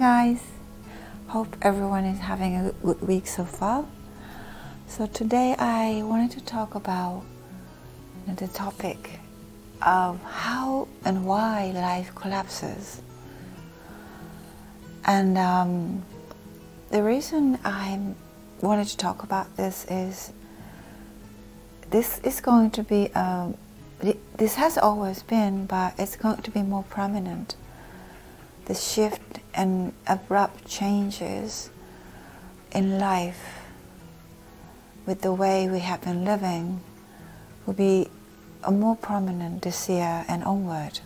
guys. Hope everyone is having a good week so far. So today I wanted to talk about the topic of how and why life collapses. And um, the reason I wanted to talk about this is this is going to be, um, this has always been, but it's going to be more prominent. The shift and abrupt changes in life with the way we have been living will be a more prominent this year and onward.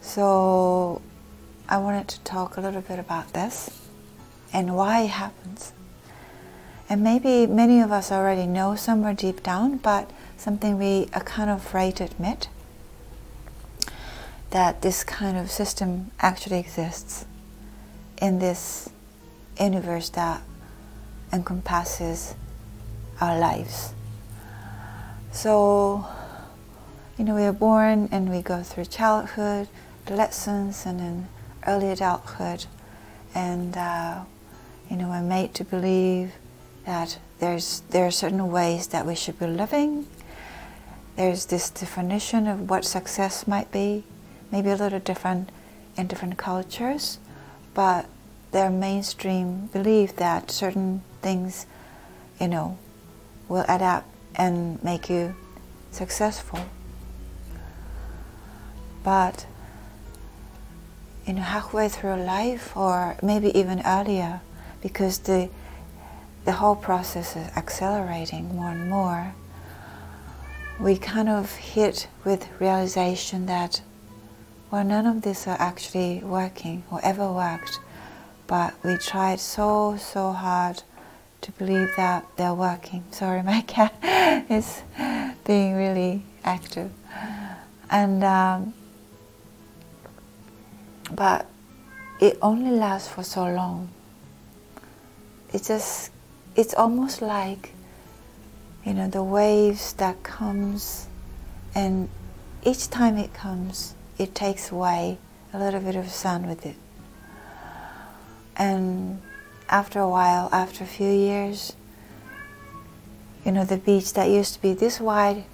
So I wanted to talk a little bit about this and why it happens. And maybe many of us already know somewhere deep down, but something we are kind of afraid to admit that this kind of system actually exists in this universe that encompasses our lives. So, you know, we are born and we go through childhood, adolescence, and then early adulthood, and uh, you know, we're made to believe that there's there are certain ways that we should be living. There's this definition of what success might be, maybe a little different in different cultures, but their mainstream belief that certain things, you know, will add up and make you successful. But you know, halfway through life, or maybe even earlier, because the the whole process is accelerating more and more. We kind of hit with realization that well, none of this are actually working or ever worked, but we tried so, so hard to believe that they're working. Sorry, my cat is being really active. And, um, but it only lasts for so long. It just, it's almost like, you know, the waves that comes and each time it comes, it takes away a little bit of sun with it. And after a while, after a few years, you know, the beach that used to be this wide,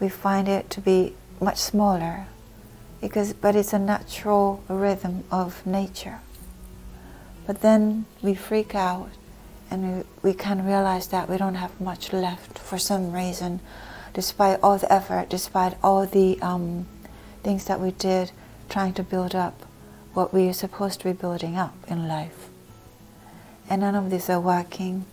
we find it to be much smaller because but it's a natural rhythm of nature. But then we freak out and we, we can realize that we don't have much left for some reason, despite all the effort, despite all the um, things that we did trying to build up what we are supposed to be building up in life. And none of these are working.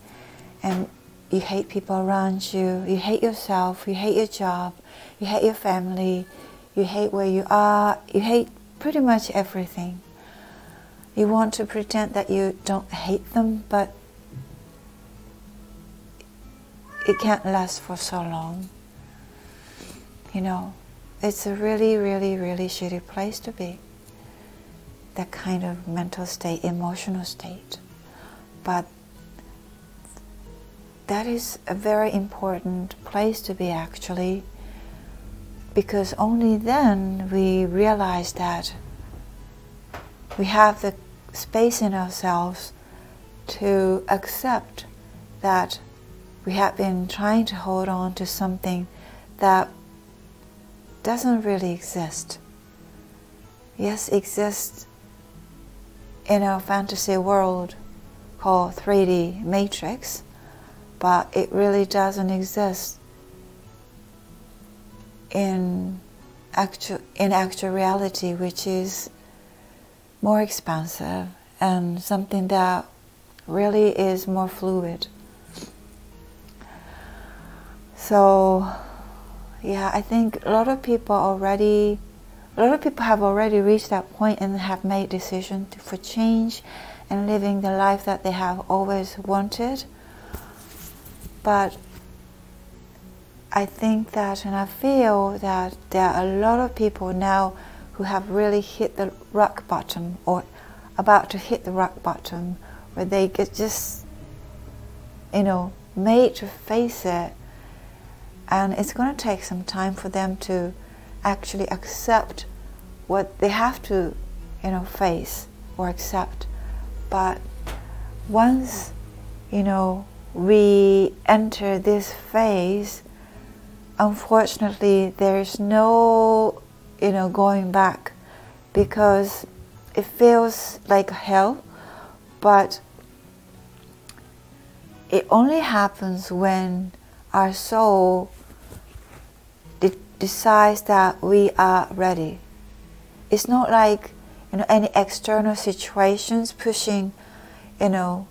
And you hate people around you, you hate yourself, you hate your job, you hate your family, you hate where you are, you hate pretty much everything. You want to pretend that you don't hate them, but it can't last for so long. You know, it's a really, really, really shitty place to be. That kind of mental state, emotional state. But that is a very important place to be actually, because only then we realize that we have the space in ourselves to accept that we have been trying to hold on to something that doesn't really exist. Yes, exists in our fantasy world called 3D matrix, but it really doesn't exist in actual in actual reality, which is more expansive and something that really is more fluid. So yeah, I think a lot of people already, a lot of people have already reached that point and have made decision to, for change and living the life that they have always wanted. But I think that, and I feel that there are a lot of people now who have really hit the rock bottom or about to hit the rock bottom where they get just, you know, made to face it and it's going to take some time for them to actually accept what they have to, you know, face or accept. But once, you know, we enter this phase, unfortunately, there's no, you know, going back because it feels like hell, but it only happens when our soul decides that we are ready. It's not like you know any external situations pushing, you know,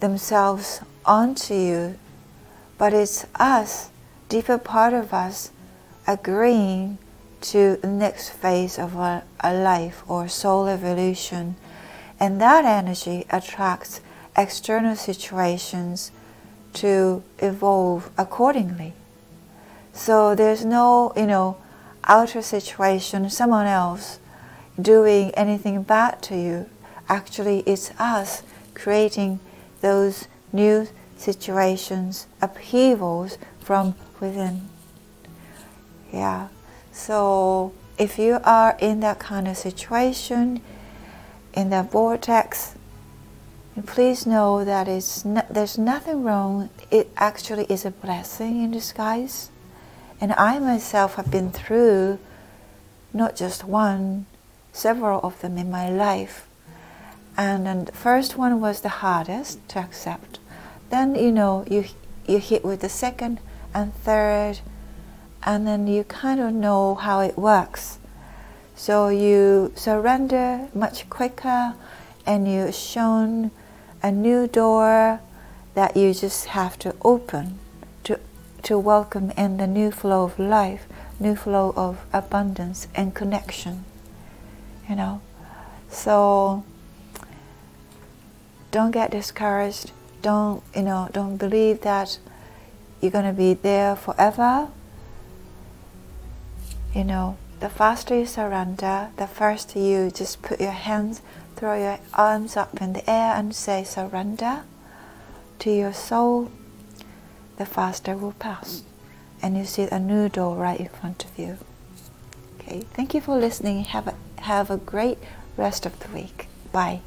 themselves onto you, but it's us, deeper part of us, agreeing to the next phase of a, a life or soul evolution, and that energy attracts external situations to evolve accordingly. So there's no, you know, outer situation, someone else doing anything bad to you. Actually, it's us creating those new situations, upheavals from within. Yeah. So if you are in that kind of situation, in that vortex, please know that it's no, there's nothing wrong. It actually is a blessing in disguise. And I myself have been through not just one, several of them in my life. And, and the first one was the hardest to accept. Then, you know, you, you hit with the second and third, and then you kind of know how it works. So you surrender much quicker, and you're shown a new door that you just have to open to, welcome in the new flow of life, new flow of abundance and connection. You know, so don't get discouraged. Don't you know? Don't believe that you're going to be there forever. You know, the faster you surrender, the faster you just put your hands Throw your arms up in the air and say surrender to your soul. The faster will pass. And you see a new door right in front of you. Okay, thank you for listening. Have a, have a great rest of the week. Bye.